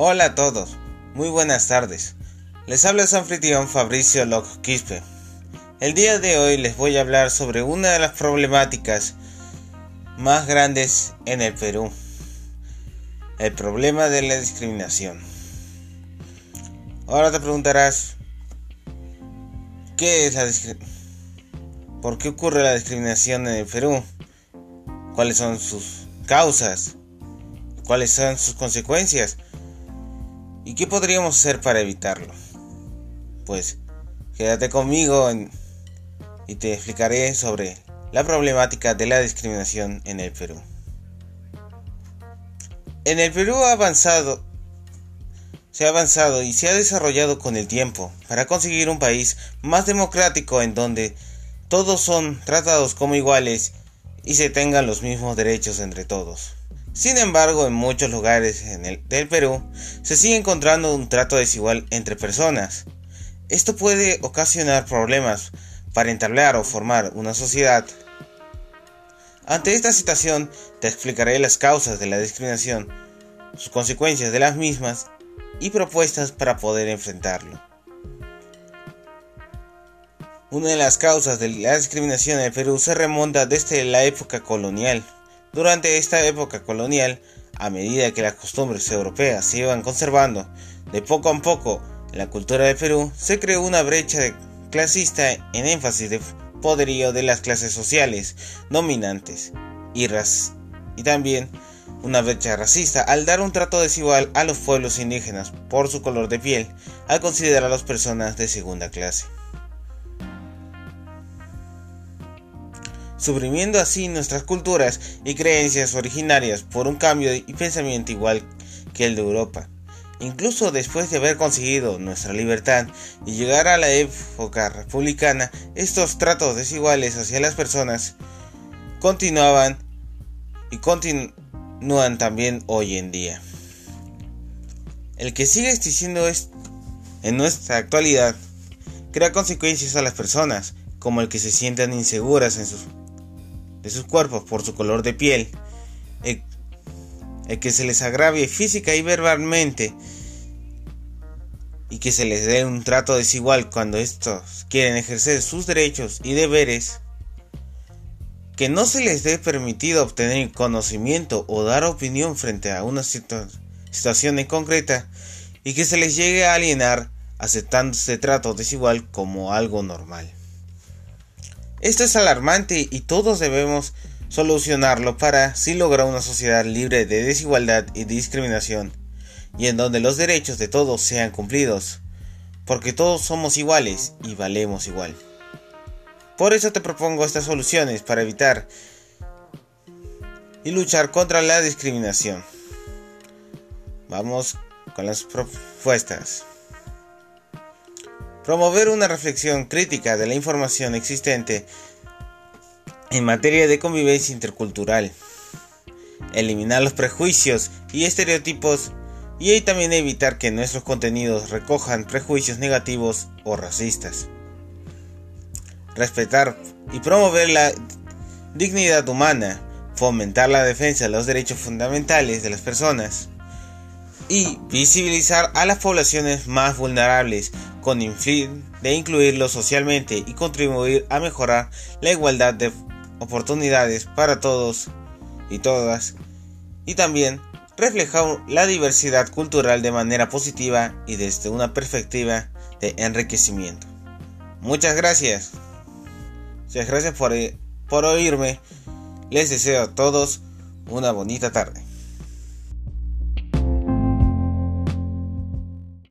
Hola a todos, muy buenas tardes. Les habla su anfitrión Fabricio Locke Quispe. El día de hoy les voy a hablar sobre una de las problemáticas más grandes en el Perú. El problema de la discriminación. Ahora te preguntarás, ¿qué es la? ¿Por qué ocurre la discriminación en el Perú? ¿Cuáles son sus causas? ¿Cuáles son sus consecuencias? ¿Y qué podríamos hacer para evitarlo? Pues quédate conmigo y te explicaré sobre la problemática de la discriminación en el Perú. En el Perú ha avanzado, se ha avanzado y se ha desarrollado con el tiempo para conseguir un país más democrático en donde todos son tratados como iguales y se tengan los mismos derechos entre todos. Sin embargo, en muchos lugares del Perú se sigue encontrando un trato desigual entre personas. Esto puede ocasionar problemas para entablar o formar una sociedad. Ante esta situación te explicaré las causas de la discriminación, sus consecuencias de las mismas y propuestas para poder enfrentarlo. Una de las causas de la discriminación en el Perú se remonta desde la época colonial. Durante esta época colonial, a medida que las costumbres europeas se iban conservando de poco a poco la cultura del Perú, se creó una brecha clasista en énfasis de poderío de las clases sociales dominantes y, y también una brecha racista al dar un trato desigual a los pueblos indígenas por su color de piel al considerar a las personas de segunda clase. Suprimiendo así nuestras culturas y creencias originarias por un cambio y pensamiento igual que el de Europa. Incluso después de haber conseguido nuestra libertad y llegar a la época republicana, estos tratos desiguales hacia las personas continuaban y continúan también hoy en día. El que sigue existiendo en nuestra actualidad crea consecuencias a las personas, como el que se sientan inseguras en sus de sus cuerpos por su color de piel, el, que se les agravie física y verbalmente y que se les dé un trato desigual cuando estos quieren ejercer sus derechos y deberes, que no se les dé permitido obtener conocimiento o dar opinión frente a una situación en concreta y que se les llegue a alienar aceptando este trato desigual como algo normal. Esto es alarmante y todos debemos solucionarlo para así lograr una sociedad libre de desigualdad y discriminación, y en donde los derechos de todos sean cumplidos, porque todos somos iguales y valemos igual. Por eso te propongo estas soluciones para evitar y luchar contra la discriminación. Vamos con las propuestas. Promover una reflexión crítica de la información existente en materia de convivencia intercultural. Eliminar los prejuicios y estereotipos y también evitar que nuestros contenidos recojan prejuicios negativos o racistas. Respetar y promover la dignidad humana, fomentar la defensa de los derechos fundamentales de las personas y visibilizar a las poblaciones más vulnerables con el fin de incluirlos socialmente y contribuir a mejorar la igualdad de oportunidades para todos y todas y también reflejar la diversidad cultural de manera positiva y desde una perspectiva de enriquecimiento. Muchas gracias. Muchas gracias por, por oírme. Les deseo a todos una bonita tarde.